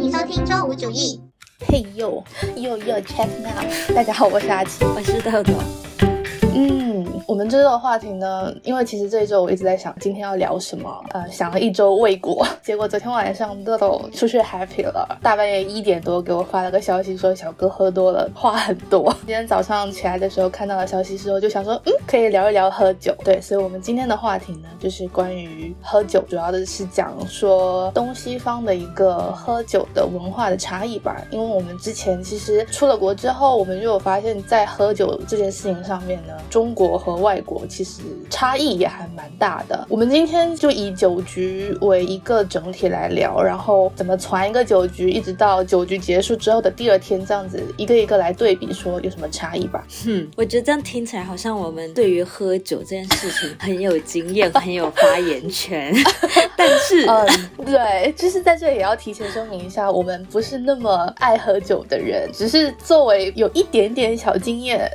欢迎收听周五主义。嘿呦呦呦，check now！大家好，我是阿奇，我是豆豆。嗯，我们这周的话题呢，因为其实这一周我一直在想今天要聊什么，呃，想了一周未果，结果昨天晚上豆豆出去 happy 了，大半夜一点多给我发了个消息说小哥喝多了，话很多。今天早上起来的时候看到了消息之后，就想说，嗯，可以聊一聊喝酒。对，所以我们今天的话题呢，就是关于喝酒，主要的是讲说东西方的一个喝酒的文化的差异吧。因为我们之前其实出了国之后，我们就有发现，在喝酒这件事情上面呢。中国和外国其实差异也还蛮大的。我们今天就以酒局为一个整体来聊，然后怎么传一个酒局，一直到酒局结束之后的第二天，这样子一个一个来对比，说有什么差异吧。哼，我觉得这样听起来好像我们对于喝酒这件事情很有经验，很有发言权。但是，嗯，对，就是在这里也要提前说明一下，我们不是那么爱喝酒的人，只是作为有一点点小经验，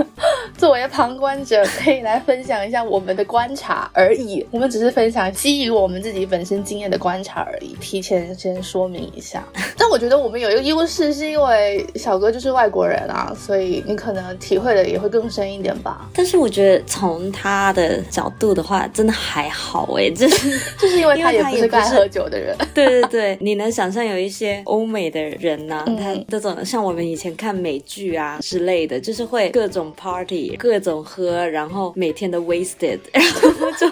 作为。旁观者可以来分享一下我们的观察而已，我们只是分享基于我们自己本身经验的观察而已，提前先说明一下。但我觉得我们有一个优势，是因为小哥就是外国人啊，所以你可能体会的也会更深一点吧。但是我觉得从他的角度的话，真的还好哎，就是 就是因为他也不是爱喝酒的人。对对对，你能想象有一些欧美的人呢，他这种像我们以前看美剧啊之类的，就是会各种 party 各。各种喝，然后每天都 wasted，然后就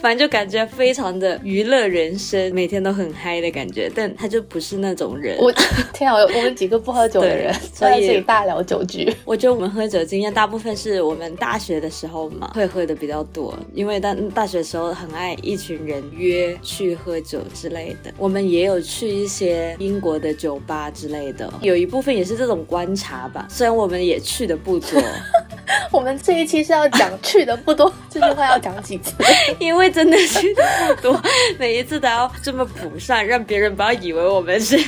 反正就感觉非常的娱乐人生，每天都很嗨的感觉。但他就不是那种人。我天啊，我们几个不喝酒的人，所以大聊酒局。我觉得我们喝酒经验大部分是我们大学的时候嘛，会喝的比较多，因为大大学的时候很爱一群人约去喝酒之类的。我们也有去一些英国的酒吧之类的，有一部分也是这种观察吧。虽然我们也去的不多。我们这一期是要讲去的不多，这句话要讲几次？因为真的去的不多，每一次都要这么补上，让别人不要以为我们是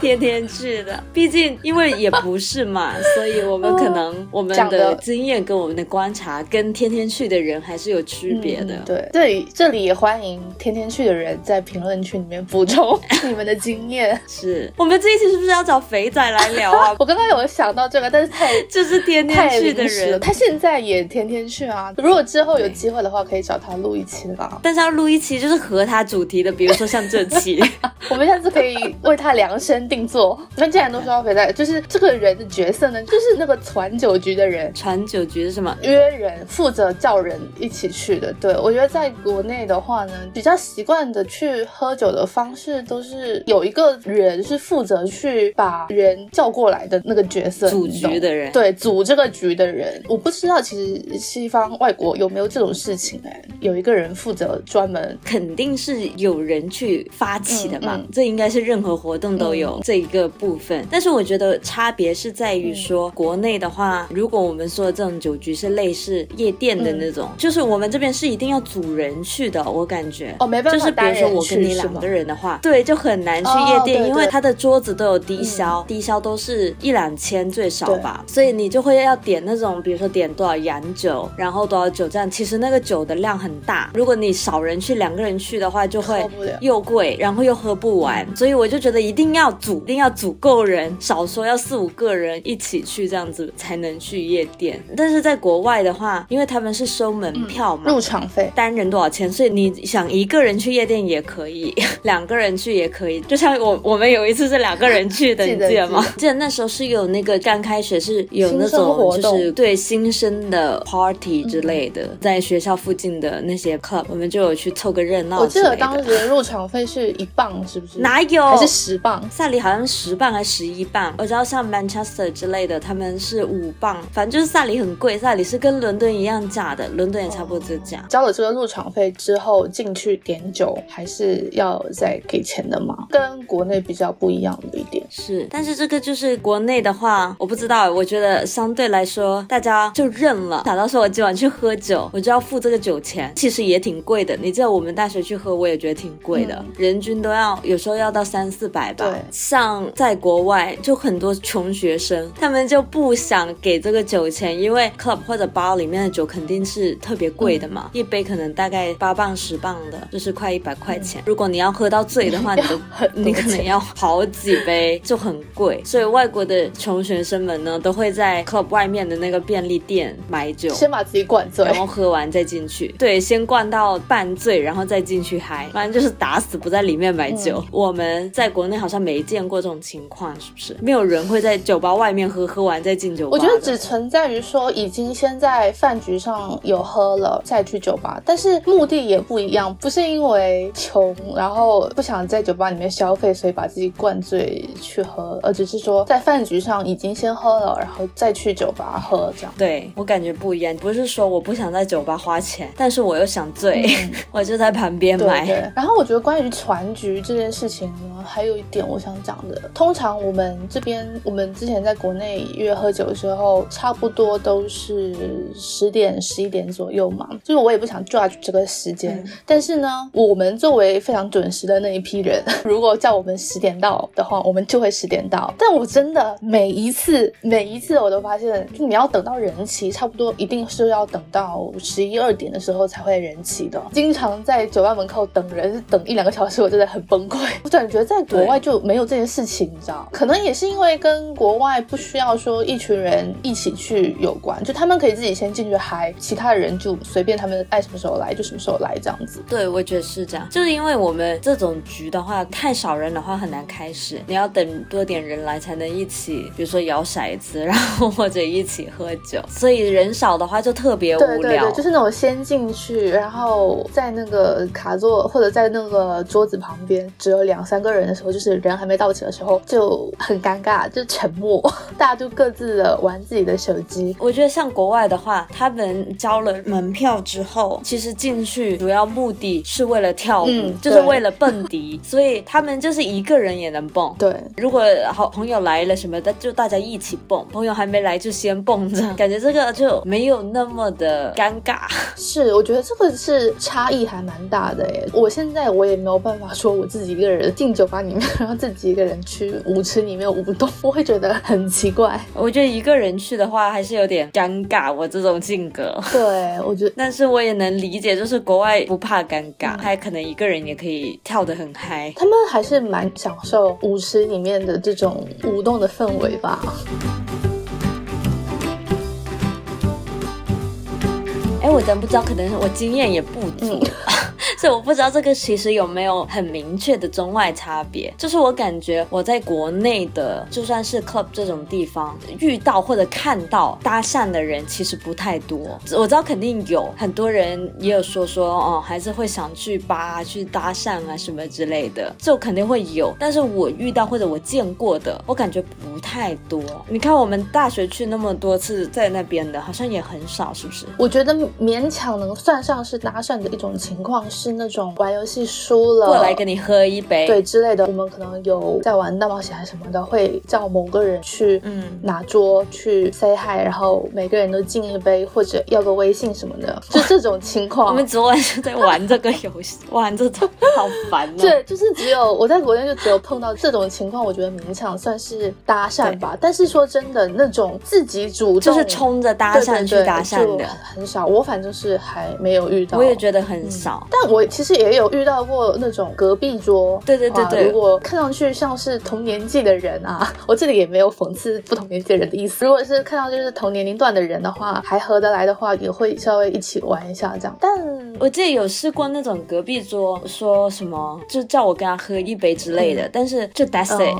天天去的。毕竟，因为也不是嘛，所以我们可能我们的经验跟我们的观察，跟天天去的人还是有区别的。对，这里这里也欢迎天天去的人在评论区里面补充你们的经验。是我们这一期是不是要找肥仔来聊啊？我刚刚有想到这个，但是太就是天天去的人。他现在也天天去啊！如果之后有机会的话，可以找他录一期吧。但是要录一期就是和他主题的，比如说像这期，我们下次可以为他量身定做。那既然都说到肥仔，就是这个人的角色呢，就是那个传酒局的人。传酒局是什么？约人，负责叫人一起去的。对我觉得在国内的话呢，比较习惯的去喝酒的方式，都是有一个人是负责去把人叫过来的那个角色，组局的人。对，组这个局的人。我不知道其实西方外国有没有这种事情哎，有一个人负责专门，肯定是有人去发起的嘛，这应该是任何活动都有这一个部分。但是我觉得差别是在于说，国内的话，如果我们说的这种酒局是类似夜店的那种，就是我们这边是一定要组人去的，我感觉哦，没办法，就是比如说我跟你两个人的话，对，就很难去夜店，因为他的桌子都有低消，低消都是一两千最少吧，所以你就会要点那种比如。说点多少洋酒，然后多少酒这样，其实那个酒的量很大。如果你少人去，两个人去的话，就会又贵，然后又喝不完。所以我就觉得一定要组，一定要组够人，少说要四五个人一起去，这样子才能去夜店。但是在国外的话，因为他们是收门票嘛，入场费单人多少钱，所以你想一个人去夜店也可以，两个人去也可以。就像我我们有一次是两个人去的，你记得吗？记得那时候是有那个刚开学是有那种就是对。新生的 party 之类的，在学校附近的那些 club，我们就有去凑个热闹。我记得当时入场费是一磅，是不是？哪有？还是十磅？萨里好像十磅还是十一磅？我知道像 Manchester 之类的，他们是五磅。反正就是萨里很贵，萨里是跟伦敦一样价的，伦敦也差不多这价。交了这个入场费之后进去点酒，还是要再给钱的吗？跟国内比较不一样的一点。是，但是这个就是国内的话，我不知道，我觉得相对来说大家就认了。想到说我今晚去喝酒，我就要付这个酒钱，其实也挺贵的。你知道我们大学去喝，我也觉得挺贵的，人均都要有时候要到三四百吧。对，像在国外就很多穷学生，他们就不想给这个酒钱，因为 club 或者 bar 里面的酒肯定是特别贵的嘛，一杯可能大概八磅十磅的，就是快一百块钱。如果你要喝到醉的话，你都你可能要好几杯，就很贵。所以外国的穷学生们呢，都会在 club 外面的那个便利店买酒，先把自己灌醉，然后喝完再进去。对，先灌到半醉，然后再进去嗨。反正就是打死不在里面买酒。我们在国内好像没见过这种情况，是不是？没有人会在酒吧外面喝，喝完再进酒吧。我觉得只存在于说已经先在饭局上有喝了，再去酒吧，但是目的也不一样，不是因为穷，然后不想在酒吧里面消费，所以把自己灌醉去喝，而只是说在饭局上已经先喝了，然后再去酒吧喝这样。对我感觉不一样，不是说我不想在酒吧花钱，但是我又想醉，我就在旁边买。对。然后我觉得关于船局这件事情呢，还有一点我想讲的，通常我们这边我们之前在国内约喝酒的时候，差不多都是十点十一点左右嘛，就是我也不想 judge 这个时间，但是呢，我们作为非常准时的那一批人，如果叫我们十点到的话，我们就会十点到。但我真的每一次每一次我都发现，就你要等到人齐，差不多一定是要等到十一二点的时候才会人齐的。经常在酒吧门口等人等一两个小时，我真的很崩溃。我感觉在国外就没有这件事情，你知道？可能也是因为跟国外不需要说一群人一起去有关，就他们可以自己先进去嗨，其他的人就随便他们爱什么时候来就什么时候来这样子。对，我觉得是这样，就是因为我们这种局的话，太少人的话很难开始，你要等多点人来才能一起，比如说摇骰子，然后或者一起喝。所以人少的话就特别无聊。对对对，就是那种先进去，然后在那个卡座或者在那个桌子旁边只有两三个人的时候，就是人还没到齐的时候，就很尴尬，就沉默，大家都各自的玩自己的手机。我觉得像国外的话，他们交了门票之后，其实进去主要目的是为了跳舞，就是为了蹦迪，所以他们就是一个人也能蹦。对，如果好朋友来了什么的，就大家一起蹦；朋友还没来就先蹦着，感觉这个就没有那么的尴尬。是，我觉得这个是差异还蛮大的诶。我现在我也没有办法说我自己一个人进酒吧里面，然后自己一个人去舞池里面舞动，我会觉得很奇怪。我觉得一个人去的话还是有点尴尬，我这种性格。对，我觉得，但是我也能理解，就是国外不怕尴尬，还可能一个人也可以跳得很嗨。他们还是蛮享受舞池里面的这种舞动的氛围吧。哎，我真不知道，可能我经验也不足。所以我不知道这个其实有没有很明确的中外差别。就是我感觉我在国内的，就算是 club 这种地方遇到或者看到搭讪的人，其实不太多。我知道肯定有很多人也有说说哦，还是会想去吧去搭讪啊什么之类的，就肯定会有。但是我遇到或者我见过的，我感觉不太多。你看我们大学去那么多次在那边的，好像也很少，是不是？我觉得勉强能算上是搭讪的一种情况是。是那种玩游戏输了过来跟你喝一杯，对之类的。我们可能有在玩大冒险还是什么的，会叫某个人去嗯拿桌去 say hi，然后每个人都敬一杯或者要个微信什么的，就这种情况。我们昨晚就在玩这个游戏，玩这种好烦。对，就是只有我在国内就只有碰到这种情况，我觉得勉强算是搭讪吧。但是说真的，那种自己主动就是冲着搭讪去搭讪的很少。我反正是还没有遇到，我也觉得很少。但我。我其实也有遇到过那种隔壁桌，对对对对，如果看上去像是同年纪的人啊，我这里也没有讽刺不同年纪的人的意思。如果是看到就是同年龄段的人的话，还合得来的话，也会稍微一起玩一下这样。但我记得有试过那种隔壁桌说什么，就叫我跟他喝一杯之类的，但是就 that's it，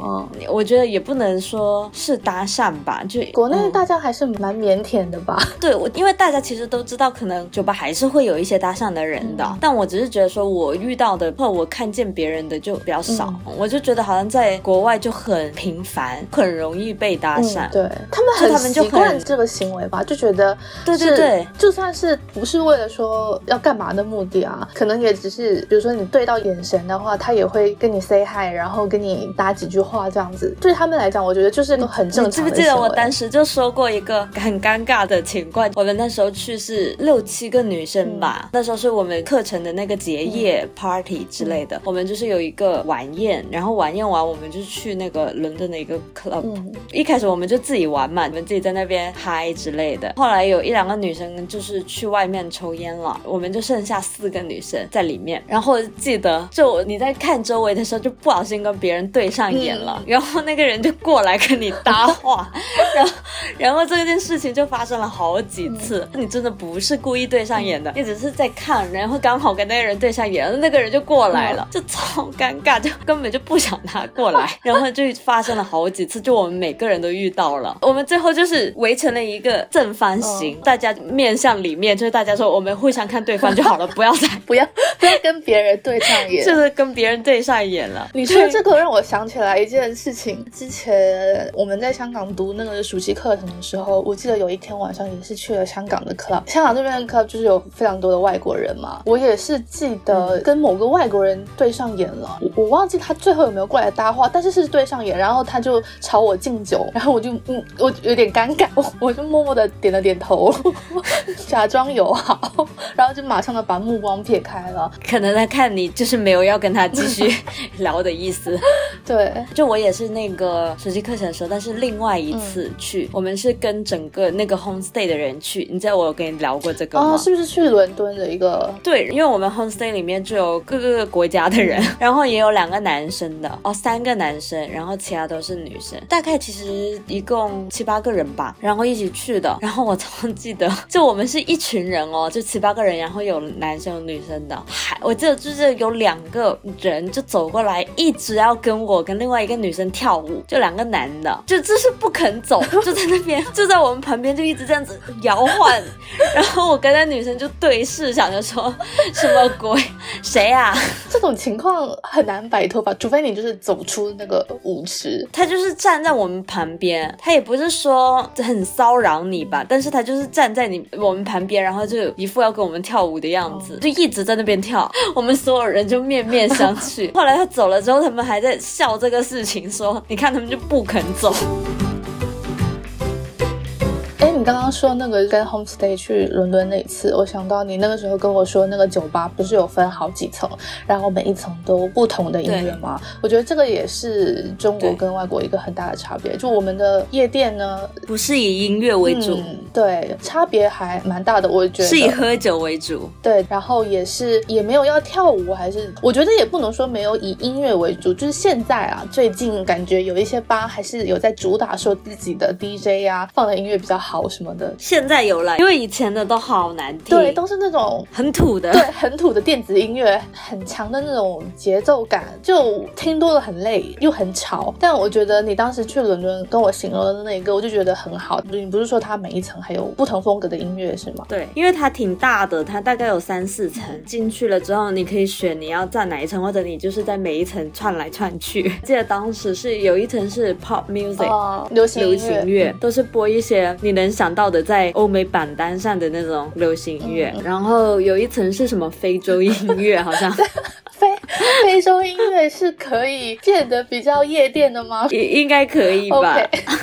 我觉得也不能说是搭讪吧，就国内大家还是蛮腼腆的吧。对，我因为大家其实都知道，可能酒吧还是会有一些搭讪的人的，但我只是。是觉得说我遇到的或我看见别人的就比较少，我就觉得好像在国外就很频繁，很容易被搭讪。对他们很习惯这个行为吧，就觉得对对对，就算是不是为了说要干嘛的目的啊，可能也只是比如说你对到眼神的话，他也会跟你 say hi，然后跟你搭几句话这样子。对他们来讲，我觉得就是个很正常。记不记得我当时就说过一个很尴尬的情况？我们那时候去是六七个女生吧，那时候是我们课程的那个结业 party 之类的，我们就是有一个晚宴，然后晚宴完我们就去那个伦敦的一个 club。一开始我们就自己玩嘛，你们自己在那边嗨之类的。后来有一两个女生就是去外面抽烟了，我们就剩下四个女生在里面。然后记得就你在看周围的时候，就不小心跟别人对上眼了，然后那个人就过来跟你搭话，然后然后这件事情就发生了好几次。你真的不是故意对上眼的，你只是在看，然后刚好跟那个人对上眼，那个人就过来了，就超尴尬，就根本就不想他过来，然后就发生了好几次，就我们每个人都遇到了。我们最后就是围成了一个正方形，大家面向里面，就是大家说我们互相看对方就好了，不要再不要不要跟别人对上眼，就是跟别人对上眼了。你说这个让我想起来一件事情，之前我们在香港读那个暑期课程的时候，我记得有一天晚上也是去了香港的 club，香港这边的 club 就是有非常多的外国人嘛，我也是记得跟某个外国人对上眼了，我我忘记他最后有没有过来搭话，但是是对上眼，然后他就朝我敬酒，然后我就嗯，我有点尴尬，我我就默默的点了点头，假装友好，然后就马上的把目光撇开了，可能他看你就是没有要跟他继续 聊的意思。对，就我也是那个暑期课程的时候，但是另外一次去，我们是跟整个那个 home stay 的人去，你知道我有跟你聊过这个吗？是不是去伦敦的一个？对，因为我们 home stay 里面就有各个国家的人，然后也有两个男生的哦，三个男生，然后其他都是女生，大概其实一共七八个人吧，然后一起去的。然后我 超记得，就我们是一群人哦，就七八个人，然后有男生有女生的，还我记得就是有两个人就走过来，一直要跟我跟另外一个女生跳舞，就两个男的，就就是不肯走，就在那边就在我们旁边就一直这样子摇晃，然后我跟那女生就对视，想着说什么鬼谁啊？这种情况很难摆脱吧？除非你就是走出那个舞池，他就是站在我们旁边，他也不是说很骚扰你吧，但是他就是站在你我们旁边，然后就一副要跟我们跳舞的样子，就一直在那边跳，我们所有人就面面相觑。后来他走了之后，他们还在笑这个事情，说你看他们就不肯走。你刚刚说那个跟 homestay 去伦敦那一次，我想到你那个时候跟我说那个酒吧不是有分好几层，然后每一层都不同的音乐吗？我觉得这个也是中国跟外国一个很大的差别。就我们的夜店呢，不是以音乐为主，对，差别还蛮大的。我觉得是以喝酒为主，对，然后也是也没有要跳舞，还是我觉得也不能说没有以音乐为主。就是现在啊，最近感觉有一些吧还是有在主打说自己的 DJ 呀放的音乐比较好。什么的，现在有了，因为以前的都好难听，对，都是那种很土的，对，很土的电子音乐，很强的那种节奏感，就听多了很累，又很吵。但我觉得你当时去伦敦跟我形容的那一个，我就觉得很好。你不是说它每一层还有不同风格的音乐是吗？对，因为它挺大的，它大概有三四层。进去了之后，你可以选你要站哪一层，或者你就是在每一层串来串去。记得当时是有一层是 pop music，流行流行乐，都是播一些你能。想到的在欧美榜单上的那种流行音乐，然后有一层是什么非洲音乐，好像 非 非洲音乐是可以变得比较夜店的吗？也应该可以吧？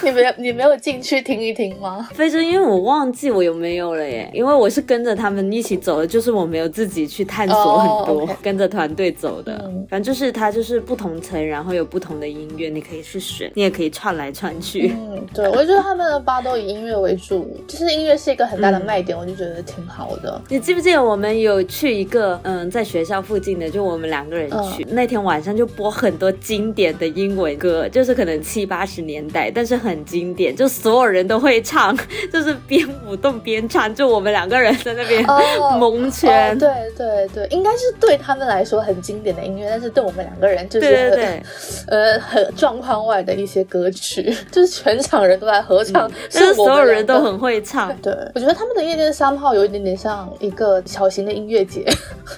你没有你没有进去听一听吗？非洲音乐我忘记我有没有了耶，因为我是跟着他们一起走的，就是我没有自己去探索很多，跟着团队走的。反正就是它就是不同层，然后有不同的音乐，你可以去选，你也可以串来串去。嗯，对，我觉得他们的吧都以音乐为主。就是音乐是一个很大的卖点，我就觉得挺好的。你记不记得我们有去一个嗯，在学校附近的，就我们两个个人去。那天晚上就播很多经典的英文歌，就是可能七八十年代，但是很经典，就所有人都会唱，就是边舞动边唱，就我们两个人在那边 蒙圈。对对对，应该是对他们来说很经典的音乐，但是对我们两个人就是对对对，呃，很状况外的一些歌曲，就是全场人都在合唱，是所有人都很会唱。对，我觉得他们的夜店三号有一点点像一个小型的音乐节，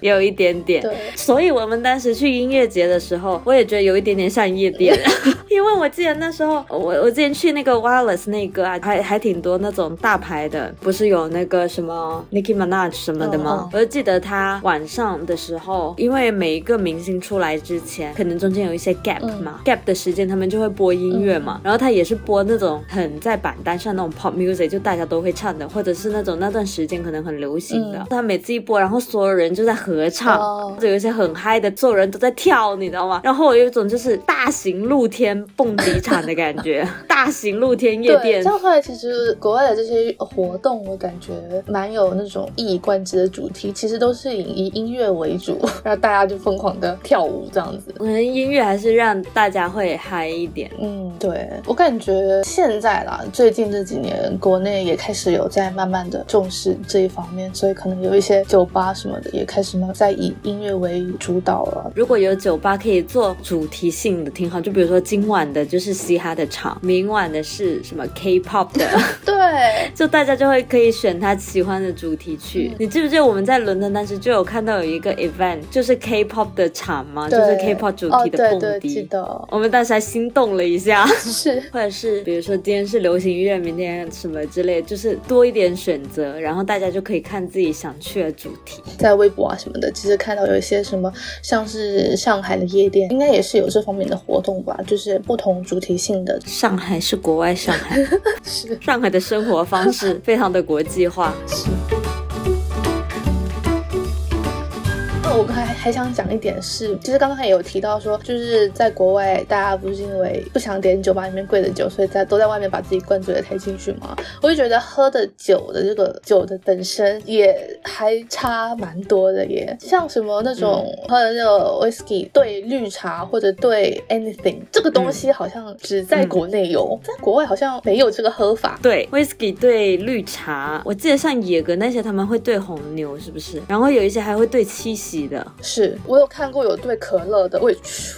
有一点点。对，所以我们当时去音乐节的时候，我也觉得有一点点像夜店，因为我记得那时候我我之前去那个 Wireless 那个啊，还还挺多那种大牌的，不是有那个什么 Nicki Minaj 什么的吗？我就记得他晚上的时候，因为每一个明星出来之前，可能中间有一些 gap 嘛，gap 的时间他们就会播音乐嘛，然后他也是播那种很在榜单上那种 pop music，就大家都会唱的，或者是那种那段时间可能很流行的。他每次一播，然后所有人就在合唱，就有一些很嗨的，所有人都在跳，你知道吗？然后我有一种就是大型露天蹦迪场的感觉，大型露天夜店。这样后来其实国外的这些活动，我感觉蛮有那种一以贯之的主题，其实都是以以音乐为主，然后大家就疯狂的跳舞这样子。可能音乐还是让大家会嗨一点。嗯，对我感觉现在啦，最近这几年国内也开始有在慢慢的重视这一方面，所以可能有一些酒吧什么的也开始呢在以音乐为主导了。如果有酒吧可以做主题性的，挺好。就比如说今晚的就是嘻哈的场，明晚的是什么 K-pop 的，对，就大家就会可以选他喜欢的主题去。你记不记得我们在伦敦当时就有看到有一个 event，就是 K-pop 的场嘛？就是 K-pop 主题的蹦迪。记得。我们当时还心动了一下，是，或者是比如说今天是流行音乐，明天什么之类，就是多一点选择，然后大家就可以看自己想去的主题。在微博啊什么的，其实看到有一些什么，像是上海的夜店，应该也是有这方面的活动吧，就是不同主题性的。上海是国外上海，是上海的生活方式非常的国际化。是。我刚才还想讲一点是，其实刚刚也有提到说，就是在国外，大家不是因为不想点酒吧里面贵的酒，所以在都在外面把自己灌醉的太进去吗？我就觉得喝的酒的这个酒的本身也还差蛮多的耶，像什么那种喝的那个 whisky 对绿茶或者对 anything 这个东西，好像只在国内有，在国外好像没有这个喝法。对，whisky 对绿茶，我记得像野格那些他们会对红牛，是不是？然后有一些还会对七喜。的是我有看过有兑可乐的，我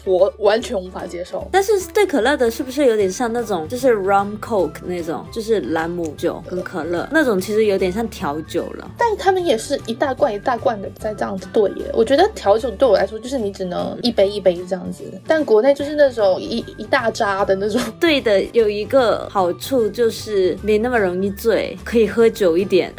我完全无法接受。但是兑可乐的是不是有点像那种就是 rum coke 那种，就是兰姆酒跟可乐那种，其实有点像调酒了。但他们也是一大罐一大罐的在这样子兑耶。我觉得调酒对我来说就是你只能一杯一杯这样子，但国内就是那种一一大扎的那种。对的，有一个好处就是没那么容易醉，可以喝久一点。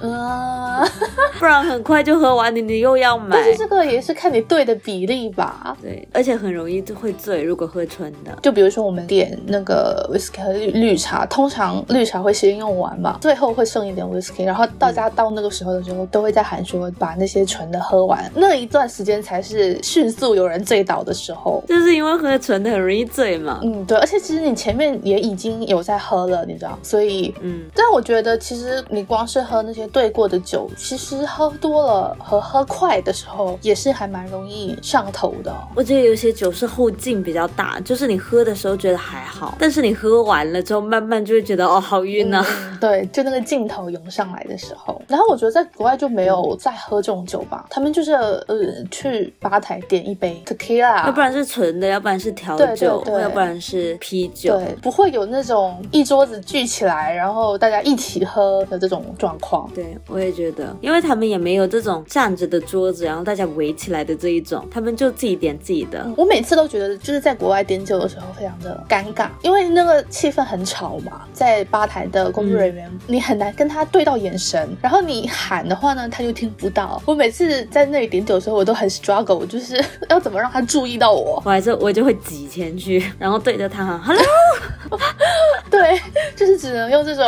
啊，不然很快就喝完，你你又要买。但是这个也是看你兑的比例吧。对，而且很容易就会醉，如果喝纯的。就比如说我们点那个 whisky 和绿茶，通常绿茶会先用完嘛，最后会剩一点 whisky，然后大家到那个时候的时候都会在喊说把那些纯的喝完，那一段时间才是迅速有人醉倒的时候。就是因为喝纯的很容易醉嘛。嗯，对，而且其实你前面也已经有在喝了，你知道，所以嗯，但我觉得其实你光是喝那些。兑过的酒，其实喝多了和喝快的时候也是还蛮容易上头的。我觉得有些酒是后劲比较大，就是你喝的时候觉得还好，但是你喝完了之后，慢慢就会觉得哦，好晕啊。对，就那个劲头涌上来的时候。然后我觉得在国外就没有再喝这种酒吧，他们就是呃去吧台点一杯 tequila，要不然是纯的，要不然是调酒，要不然是啤酒。对，不会有那种一桌子聚起来，然后大家一起喝的这种状况。对，我也觉得，因为他们也没有这种站着的桌子，然后大家围起来的这一种，他们就自己点自己的。我每次都觉得，就是在国外点酒的时候非常的尴尬，因为那个气氛很吵嘛，在吧台的工作人员，你很难跟他对到眼神，然后你喊的话呢，他就听不到。我每次在那里点酒的时候，我都很 struggle，就是要怎么让他注意到我。我还是我就会挤前去，然后对着他喊 hello。对，就是只能用这种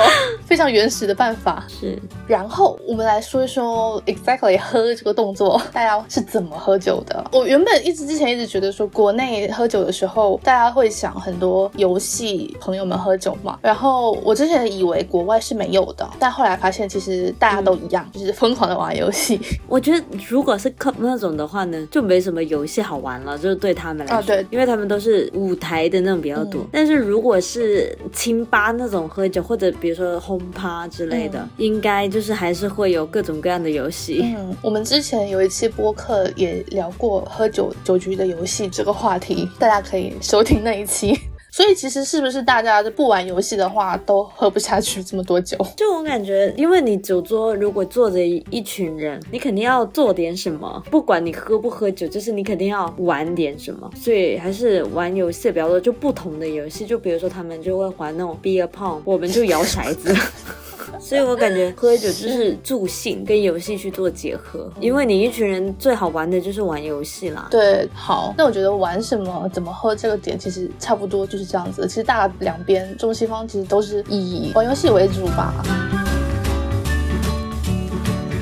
非常原始的办法。是，然后我们来说一说 exactly 喝这个动作，大家是怎么喝酒的？我原本一直之前一直觉得说，国内喝酒的时候，大家会想很多游戏，朋友们喝酒嘛。然后我之前以为国外是没有的，但后来发现其实大家都一样，就是疯狂的玩游戏。我觉得如果是 club 那种的话呢，就没什么游戏好玩了，就是对他们来说，对，因为他们都是舞台的那种比较多。但是如果是清吧那种喝酒，或者比如说轰趴之类的，应该就是还是会有各种各样的游戏。嗯，我们之前有一期播客也聊过喝酒酒局的游戏这个话题，大家可以收听那一期。所以其实是不是大家不玩游戏的话，都喝不下去这么多酒？就我感觉，因为你酒桌如果坐着一群人，你肯定要做点什么，不管你喝不喝酒，就是你肯定要玩点什么。所以还是玩游戏比较多，就不同的游戏，就比如说他们就会玩那种 beer pong，我们就摇骰子。所以我感觉喝酒就是助兴，跟游戏去做结合，因为你一群人最好玩的就是玩游戏啦。对，好，那我觉得玩什么、怎么喝这个点其实差不多就是这样子。其实大两边中西方其实都是以玩游戏为主吧。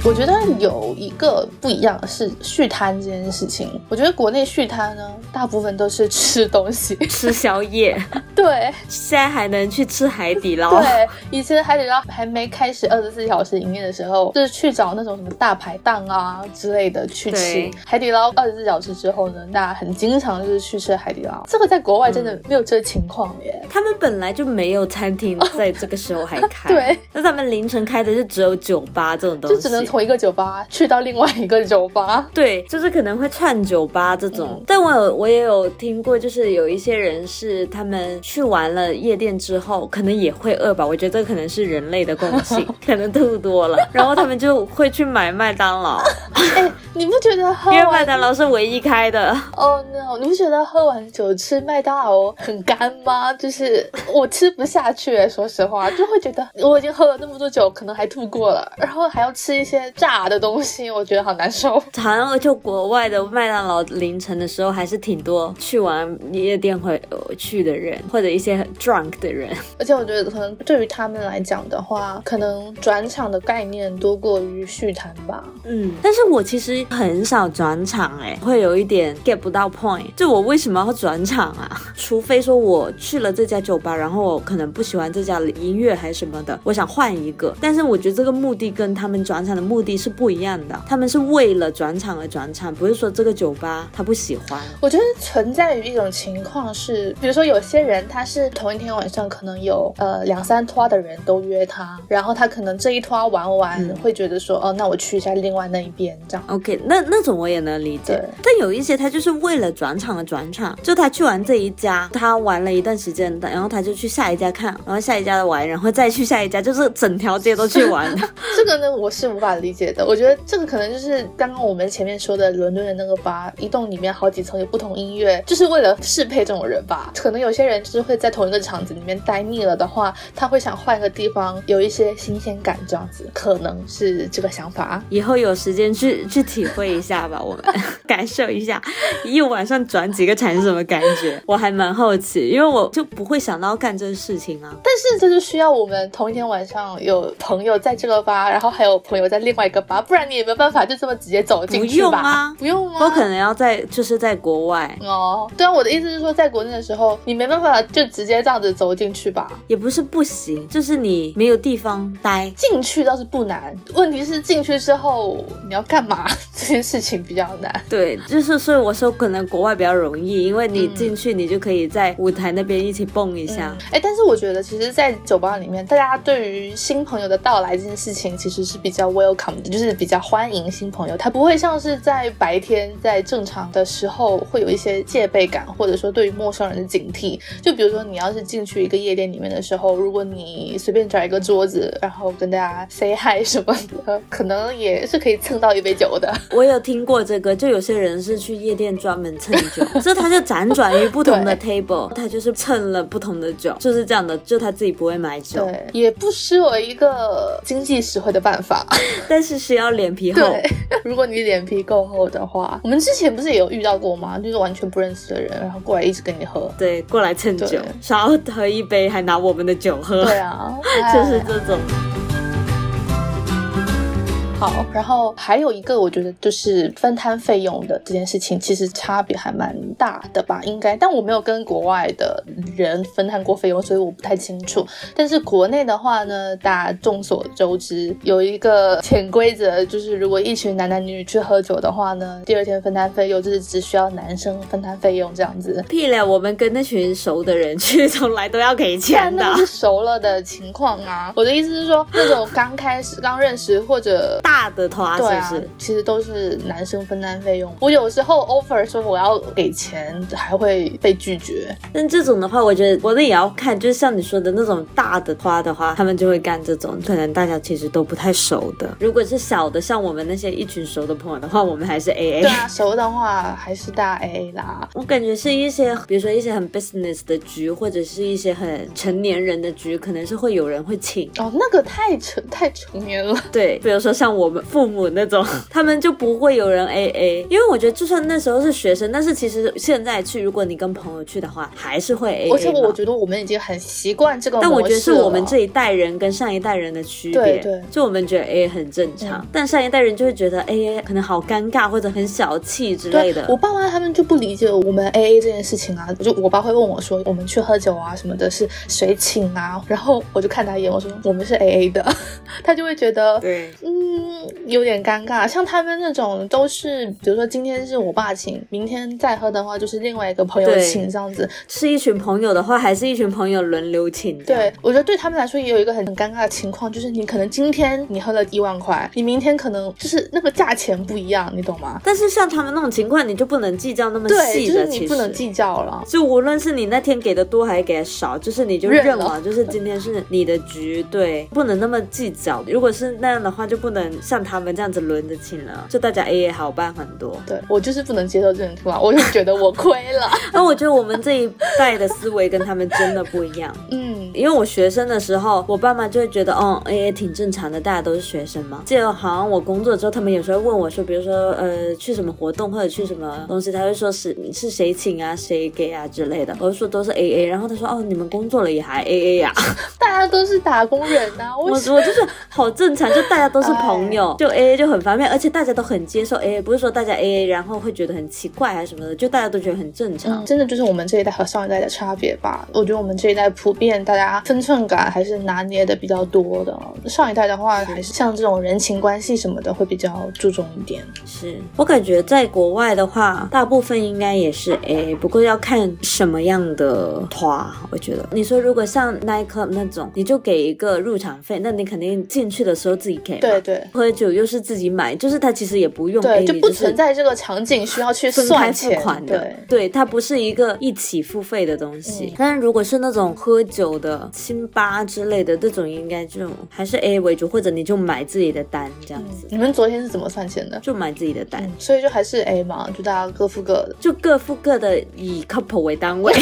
我觉得有一个不一样的是续摊这件事情。我觉得国内续摊呢，大部分都是吃东西、吃宵夜。对，现在还能去吃海底捞。对，以前海底捞还没开始二十四小时营业的时候，就是去找那种什么大排档啊之类的去吃。海底捞二十四小时之后呢，大家很经常就是去吃海底捞。这个在国外真的没有这个情况耶。他们本来就没有餐厅在这个时候还开。对，那他们凌晨开的就只有酒吧这种东西，就只能从。一个酒吧去到另外一个酒吧，对，就是可能会串酒吧这种。但我有我也有听过，就是有一些人是他们去完了夜店之后，可能也会饿吧。我觉得这可能是人类的共性，可能吐多了，然后他们就会去买麦当劳。哎，你不觉得喝？因为麦当劳是唯一开的。Oh no！你不觉得喝完酒吃麦当劳很干吗？就是我吃不下去，说实话，就会觉得我已经喝了那么多酒，可能还吐过了，然后还要吃一些。炸的东西，我觉得好难受。好像就国外的麦当劳凌晨的时候，还是挺多去玩夜店会去的人，或者一些 drunk 的人。而且我觉得，可能对于他们来讲的话，可能转场的概念多过于续谈吧。嗯，但是我其实很少转场，哎，会有一点 get 不到 point。就我为什么要转场啊？除非说我去了这家酒吧，然后我可能不喜欢这家音乐还是什么的，我想换一个。但是我觉得这个目的跟他们转场的目目的是不一样的，他们是为了转场而转场，不是说这个酒吧他不喜欢。我觉得存在于一种情况是，比如说有些人他是同一天晚上可能有呃两三拖的人都约他，然后他可能这一拖玩完会觉得说哦，那我去一下另外那一边这样。OK，那那种我也能理解。但有一些他就是为了转场而转场，就他去完这一家，他玩了一段时间的，然后他就去下一家看，然后下一家的玩，然后再去下一家，就是整条街都去玩。这个呢，我是无法理。理解的，我觉得这个可能就是刚刚我们前面说的伦敦的那个吧，一栋里面好几层有不同音乐，就是为了适配这种人吧。可能有些人就是会在同一个场子里面待腻了的话，他会想换个地方，有一些新鲜感，这样子可能是这个想法。以后有时间去去体会一下吧，我们 感受一下一晚上转几个场是什么感觉，我还蛮好奇，因为我就不会想到干这个事情啊。但是这就需要我们同一天晚上有朋友在这个吧，然后还有朋友在另。外一个吧，不然你也没有办法就这么直接走进去吧？不用吗？我可能要在就是在国外哦。对啊，我的意思是说，在国内的时候，你没办法就直接这样子走进去吧？也不是不行，就是你没有地方待。进去倒是不难，问题是进去之后你要干嘛？这件事情比较难。对，就是所以我说可能国外比较容易，因为你进去你就可以在舞台那边一起蹦一下。哎，但是我觉得其实，在酒吧里面，大家对于新朋友的到来这件事情，其实是比较 welcome 的。就是比较欢迎新朋友，他不会像是在白天在正常的时候会有一些戒备感，或者说对于陌生人的警惕。就比如说你要是进去一个夜店里面的时候，如果你随便找一个桌子，然后跟大家 say hi 什么的，可能也是可以蹭到一杯酒的。我有听过这个，就有些人是去夜店专门蹭酒，所以他就辗转于不同的 table，他就是蹭了不同的酒，就是这样的，就他自己不会买酒，对，也不失为一个经济实惠的办法。但是是要脸皮厚。如果你脸皮够厚的话，我们之前不是也有遇到过吗？就是完全不认识的人，然后过来一直跟你喝，对，过来蹭酒，想要喝一杯，还拿我们的酒喝。对啊，就是这种。好，然后还有一个，我觉得就是分摊费用的这件事情，其实差别还蛮大的吧？应该，但我没有跟国外的人分摊过费用，所以我不太清楚。但是国内的话呢，大家众所周知，有一个潜规则，就是如果一群男男女女去喝酒的话呢，第二天分摊费用就是只需要男生分摊费用这样子。屁了，我们跟那群熟的人去，从来都要给钱的。那是熟了的情况啊。我的意思是说，那种刚开始、刚认识或者。大的团对啊，其实都是男生分担费用。我有时候 offer 说我要给钱，还会被拒绝。但这种的话，我觉得我那也要看，就是像你说的那种大的花的话，他们就会干这种，可能大家其实都不太熟的。如果是小的，像我们那些一群熟的朋友的话，我们还是 A A。对啊，熟的话还是大 A A 啦。我感觉是一些，比如说一些很 business 的局，或者是一些很成年人的局，可能是会有人会请。哦，那个太成太成年了。对，比如说像我们。父母那种，他们就不会有人 A A，因为我觉得就算那时候是学生，但是其实现在去，如果你跟朋友去的话，还是会 A A。而且我觉得我们已经很习惯这个但我觉得是我们这一代人跟上一代人的区别。对对。就我们觉得 A A 很正常，但上一代人就会觉得 A A 可能好尴尬或者很小气之类的。我爸妈他们就不理解我们 A A 这件事情啊，就我爸会问我说，我们去喝酒啊什么的，是谁请啊？然后我就看他一眼，我说我们是 A A 的，他就会觉得，对，嗯。有点尴尬，像他们那种都是，比如说今天是我爸请，明天再喝的话就是另外一个朋友请这样子。是一群朋友的话，还是一群朋友轮流请？对，我觉得对他们来说也有一个很很尴尬的情况，就是你可能今天你喝了一万块，你明天可能就是那个价钱不一样，你懂吗？但是像他们那种情况，你就不能计较那么细的，就是你不能计较了。就无论是你那天给的多还是给的少，就是你就认了，就是今天是你的局，对，不能那么计较。如果是那样的话，就不能像他。们这样子轮着请了，就大家 A A 好办很多。对我就是不能接受这种情况，我就觉得我亏了。那我觉得我们这一代的思维跟他们真的不一样。嗯，因为我学生的时候，我爸妈就会觉得，哦，A A 挺正常的，大家都是学生嘛。记得好像我工作之后，他们有时候问我说，比如说，呃，去什么活动或者去什么东西，他会说是是谁请啊，谁给啊之类的。我就说都是 A A，然后他说，哦，你们工作了也还 A A 呀？大家都是打工人呐，我我就是好正常，就大家都是朋友，就。A A 就很方便，而且大家都很接受 A A，不是说大家 A A 然后会觉得很奇怪还是什么的，就大家都觉得很正常。真的就是我们这一代和上一代的差别吧？我觉得我们这一代普遍大家分寸感还是拿捏的比较多的，上一代的话还是像这种人情关系什么的会比较注重一点。是我感觉在国外的话，大部分应该也是 A A，不过要看什么样的团。我觉得你说如果像 Night Club 那种，你就给一个入场费，那你肯定进去的时候自己给。对对，喝酒。又是自己买，就是他其实也不用，对，就不存在这个场景需要去分开付款的，对，它不是一个一起付费的东西。但是如果是那种喝酒的清吧之类的，这种应该就还是 A 为主，或者你就买自己的单这样子。你们昨天是怎么算钱的？就买自己的单，所以就还是 A 嘛，就大家各付各的，就各付各的，以 couple 为单位。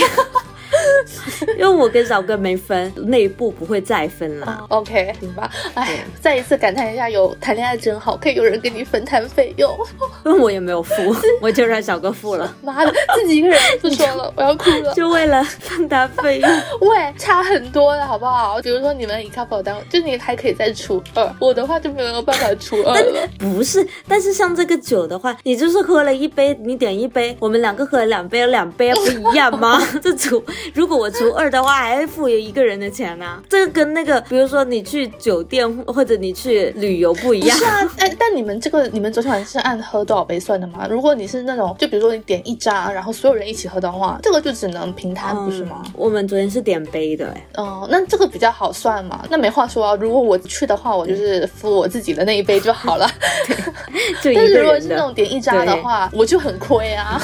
因为我跟小哥没分，内部不会再分了。OK，行吧。哎，再一次感叹一下，有谈恋爱真好，可以有人跟你分摊费用。因 为我也没有付，我就让小哥付了。妈的，自己一个人不说了，我要哭了。就为了分摊费用，喂，差很多的好不好？比如说你们一 couple 单，就你还可以再除二，我的话就没有办法除二了。不是，但是像这个酒的话，你就是喝了一杯，你点一杯，我们两个喝了两杯，两杯不一样吗？这除如果我除二的话，还会付一个人的钱呢。这个跟那个，比如说你去酒店或者你去旅游不一样。是啊，哎，但你们这个，你们昨天晚上是按喝多少杯算的吗？如果你是那种，就比如说你点一扎，然后所有人一起喝的话，这个就只能平摊，不是吗？我们昨天是点杯的，哎。哦，那这个比较好算嘛？那没话说啊。如果我去的话，我就是付我自己的那一杯就好了。就但是如果是那种点一扎的话，我就很亏啊。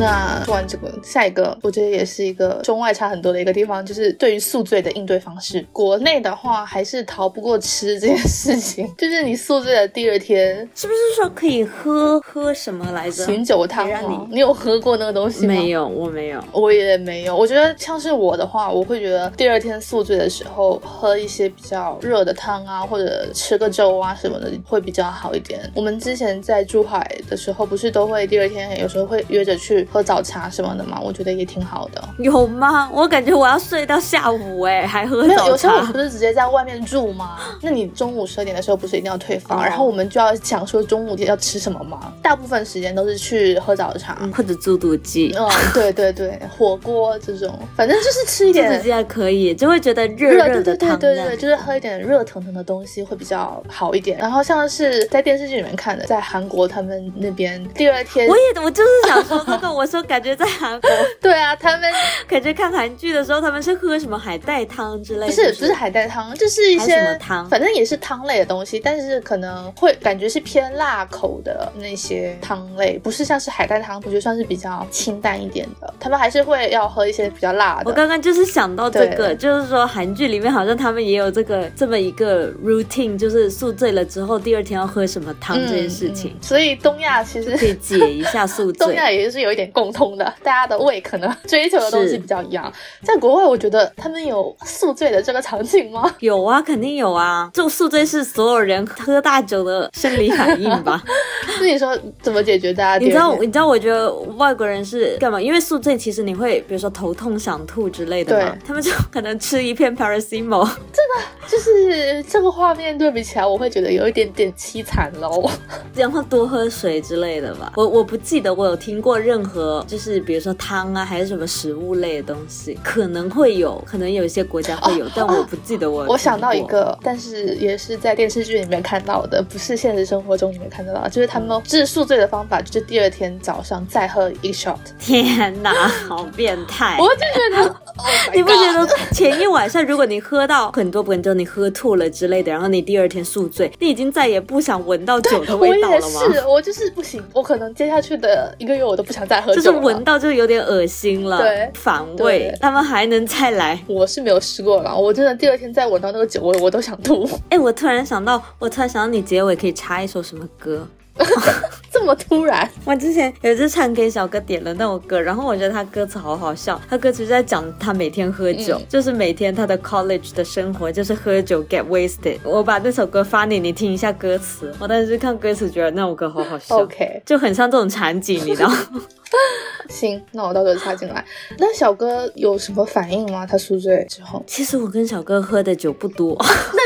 那说完这个，下一个我觉得也是一个中外差很多的一个地方，就是对于宿醉的应对方式。国内的话还是逃不过吃这件事情，就是你宿醉的第二天，是不是说可以喝喝什么来着？醒酒汤让你你有喝过那个东西吗？没有，我没有，我也没有。我觉得像是我的话，我会觉得第二天宿醉的时候喝一些比较热的汤啊，或者吃个粥啊什么的会比较好一点。我们之前在珠海的时候，不是都会第二天有时候会约着去喝早茶什么的嘛？我觉得也挺好的。有吗？我感觉我要睡到下午哎，还喝没有？有时候我们不是直接在外面住吗？那你中午十二点的时候不是一定要退房，然后我们就要想说中午要吃什么吗？大部分时间都是去喝早茶或者猪肚鸡。嗯，对对对，火锅这种，反正就是吃一点猪肚鸡还可以，就会觉得热热的汤。对对对，就是喝一点热腾腾的东西会比较好一点。然后像是在电视剧里面看的，在韩国他们那边第二天，我也我就是想说这个，我说感觉在韩国，对啊，他们感觉看韩剧的时候他们是喝什么海带汤之类的，不是不是海带汤，就是一些汤，反正也是汤类的东西，但是可能会感觉是偏辣口的那些汤类，不是像是海带汤，我觉得算是比较清淡一点的。他们还是会要喝一些比较辣的。我刚刚就是想到这个，就是说韩剧里面好像他们也有这个这么一个 routine，就是宿醉了之后第二天要喝什么汤这件事情。所以东亚其实可以解一下宿醉，东亚也是有一点共通的，大家的胃可能追求的东西比较一样。在国外，我觉得他们有宿醉的这个场景吗？有啊，肯定有啊。就宿醉是所有人喝大酒的生理反应吧？那你说怎么解决？大家你知道？你知道？我觉得外国人是干嘛？因为宿醉，其实你会比如说头痛、想吐之类的嘛。他们就可能吃一片 paracetamol。这个就是这个画面对比起来，我会觉得有一点点凄惨喽。然后多喝水之类的吧。我我不记得我有听过任何就是比如说汤啊，还是什么食物类的东西，可能会有，可能有一些国家会有，但我不记得我。我想到一个，但是也是在电视剧里面看到的，不是现实生活中里面看得到，就是他们治宿醉的方法，就是第二天早上再喝一 shot。天哪，好变态！我就觉得，你不觉得前一晚上如果你喝到很多很多，你喝吐了之类的，然后你第二天宿醉，你已经再也不想闻到酒的味道了吗？是，我就是不行，我可能接下去的一个月我都不想再喝酒就是闻到就有点恶心了，对，反胃。他们还能再来？我是没有试过了，我真的第二天再闻到那个酒味，我都想吐。哎，我突然想到，我突然想到你结尾可以插一首什么歌？这么突然！我之前有一次唱给小哥点了那首歌，然后我觉得他歌词好好笑。他歌词在讲他每天喝酒，就是每天他的 college 的生活就是喝酒 get wasted。我把那首歌发你，你听一下歌词。我当时看歌词觉得那首歌好好笑，OK，就很像这种场景，你知道。行，那我到时候插进来。那小哥有什么反应吗？他宿醉之后？其实我跟小哥喝的酒不多。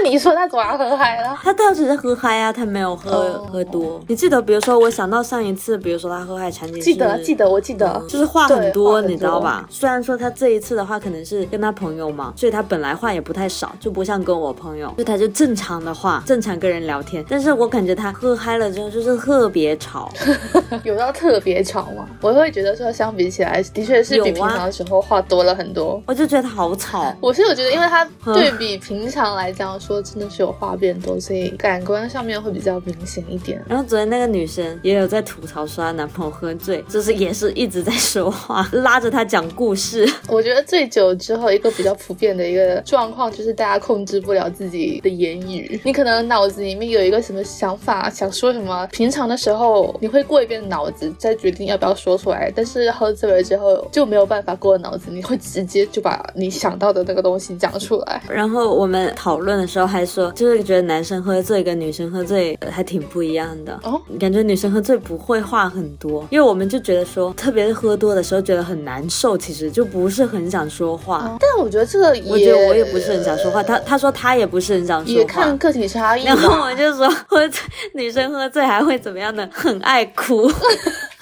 那你说他怎么喝嗨了？他倒只是喝嗨啊，他没有喝喝多。你记得，比如说我想到上一次，比如说他喝嗨场景，记得记得，我记得，就是话很多，你知道吧？虽然说他这一次的话可能是跟他朋友嘛，所以他本来话也不太少，就不像跟我朋友，就他就正常的话，正常跟人聊天。但是我感觉他喝嗨了之后就是特别吵，有到特别吵吗？我会觉得说。相比起来，的确是比平常的时候话多了很多。我就觉得好吵。我是有觉得，因为他对比平常来讲，说真的是有话变多，所以感官上面会比较明显一点。然后昨天那个女生也有在吐槽说她男朋友喝醉，就是也是一直在说话，拉着他讲故事。我觉得醉酒之后一个比较普遍的一个状况就是大家控制不了自己的言语。你可能脑子里面有一个什么想法，想说什么，平常的时候你会过一遍脑子，再决定要不要说出来，但是。喝醉了之后就没有办法过脑子，你会直接就把你想到的那个东西讲出来。然后我们讨论的时候还说，就是觉得男生喝醉跟女生喝醉还挺不一样的哦。感觉女生喝醉不会话很多，因为我们就觉得说，特别是喝多的时候觉得很难受，其实就不是很想说话。但我觉得这个，我觉得我也不是很想说话。他他说他也不是很想说话，也看个体差异。然后我就说，喝醉女生喝醉还会怎么样呢？很爱哭。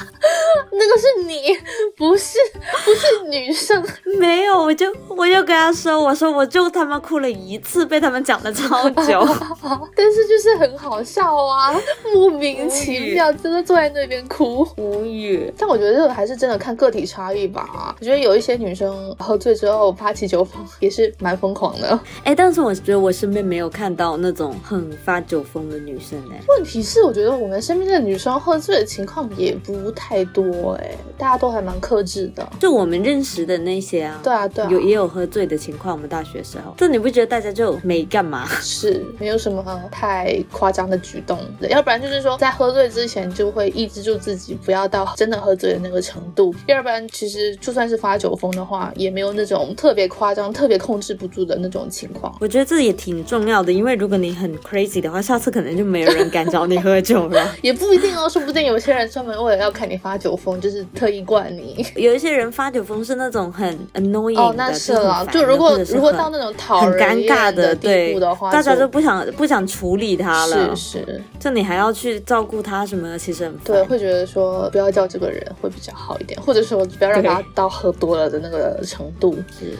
那个是你，不是不是女生。没有，我就我就跟他说，我说我就他妈哭了一次，被他们讲的超久。但是就是很好笑啊，莫名其妙，真的坐在那边哭，无语。但我觉得这个还是真的看个体差异吧。我觉得有一些女生喝醉之后发起酒疯也是蛮疯狂的。哎，但是我觉得我身边没有看到那种很发酒疯的女生哎。问题是，我觉得我们身边的女生喝醉的情况也不太多哎，大家都还蛮克制的。就我们认识的那些啊，对啊对啊，有也有喝醉的情况。我们大学时候，这你不觉得大家就没干嘛？是没有什么太夸张的举动的，要不然就是说在喝醉之前就会抑制住自己，不要到真的喝醉的那个程度。要不然其实就算是发酒疯的话，也没有那种特别夸张、特别控制不住的那种情况。我觉得这也挺重要的，因为如果你很 crazy 的话，下次可能就没有人敢找你喝酒了。也不一定哦，说不定有些人专门为了要看你发酒疯，就是特意灌你。有一些人发酒疯是那种很 annoying 的，哦，那是了。就如果如果到那种讨很尴尬的地步的话，大家就不想不想处理他了。是是，就你还要去照顾他什么的，其实很对，会觉得说不要叫这个人会比较好一点，或者说不要让他到喝多了的那个程度。是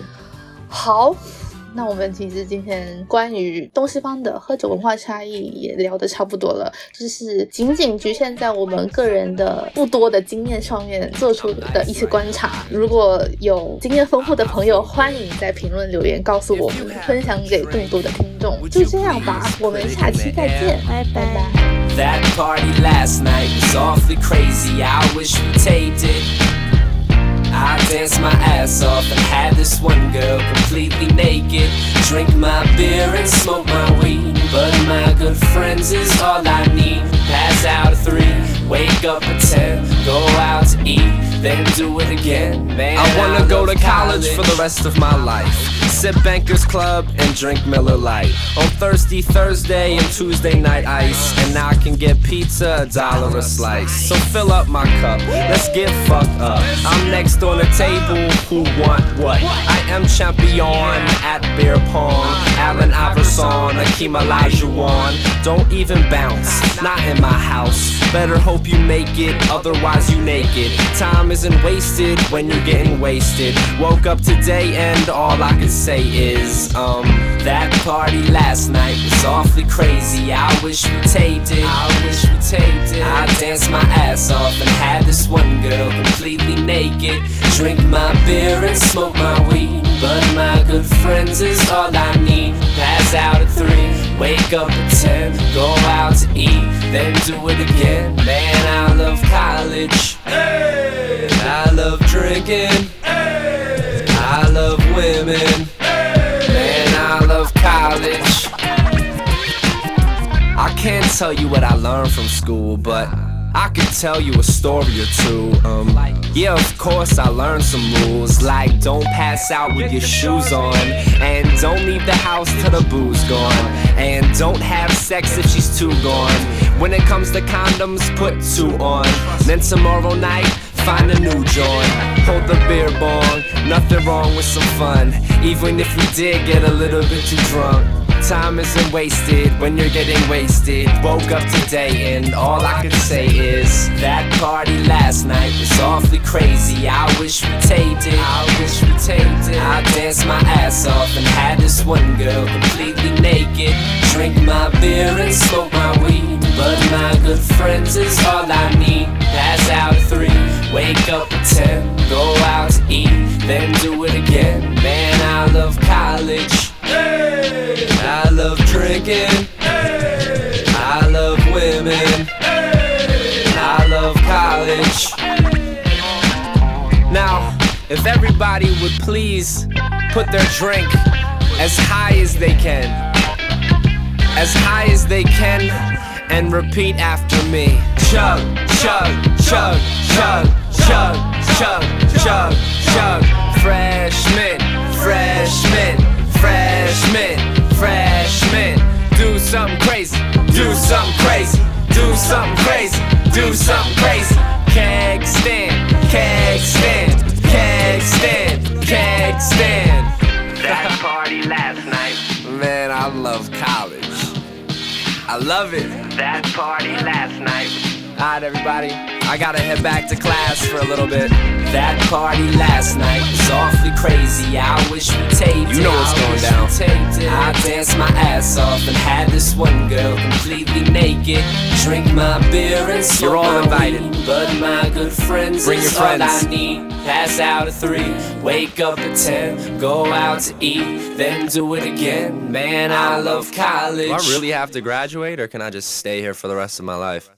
好。那我们其实今天关于东西方的喝酒文化差异也聊得差不多了，就是仅仅局限在我们个人的不多的经验上面做出的一些观察。如果有经验丰富的朋友，欢迎在评论留言告诉我们，分享给更多的听众。就这样吧，我们下期再见，拜拜。I danced my ass off and had this one girl completely naked. Drink my beer and smoke my weed. But my good friends is all I need. Pass out at three, wake up at ten, go out to eat, then do it again. Man, I wanna I go to college, college for the rest of my life sip Bankers Club and drink Miller Lite. On Thirsty Thursday and Tuesday night ice. And now I can get pizza a dollar a slice. So fill up my cup, let's get fucked up. I'm next on the table, who want what? I am champion at beer pong. Allen Iverson, Akeem Olajuwon. Don't even bounce, not in my house. Better hope you make it, otherwise you naked. Time isn't wasted when you're getting wasted. Woke up today and all I can say say is, um, that party last night was awfully crazy. I wish we taped it. I wish we taped it. I danced my ass off and had this one girl completely naked. Drink my beer and smoke my weed. But my good friends is all I need. Pass out at three, wake up at ten, go out to eat, then do it again. Man, I love college. Hey! I love drinking. Hey! I love women can't tell you what I learned from school, but I could tell you a story or two. Um, yeah, of course I learned some rules, like don't pass out with your shoes on, and don't leave the house till the booze gone, and don't have sex if she's too gone. When it comes to condoms, put two on. Then tomorrow night, find a new joint. Hold the beer bong, nothing wrong with some fun. Even if we did get a little bit too drunk. Time isn't wasted when you're getting wasted. Woke up today and all I could say is that party last night was awfully crazy. I wish we taped it. I wish we taped it. I danced my ass off and had this one girl completely naked. Drink my beer and smoke my weed. But my good friends is all I need. Pass out at three, wake up at ten, go out to eat, then do it again. Man, I love college. Hey! I love drinking. Hey! I love women. Hey! I love college. Now, if everybody would please put their drink as high as they can, as high as they can and repeat after me. Chug, chug, chug, chug, chug, chug, chug, chug. Freshman, freshman, freshman, freshman. Do something crazy, do something crazy, do something crazy, do something crazy. Keg stand, keg stand, keg stand, keg stand. That party last night. Man, I love college. I love it. That party last night. Alright, everybody. I gotta head back to class for a little bit. That party last night was awfully crazy. I wish we taped You know what's going down. I danced my ass off and had this one girl completely naked. Drink my beer and smoke You're all invited. Weed, but my good friends Bring your friends. all I need. Pass out at three, wake up at ten, go out to eat, then do it again. Man, I love college. Do I really have to graduate, or can I just stay here for the rest of my life?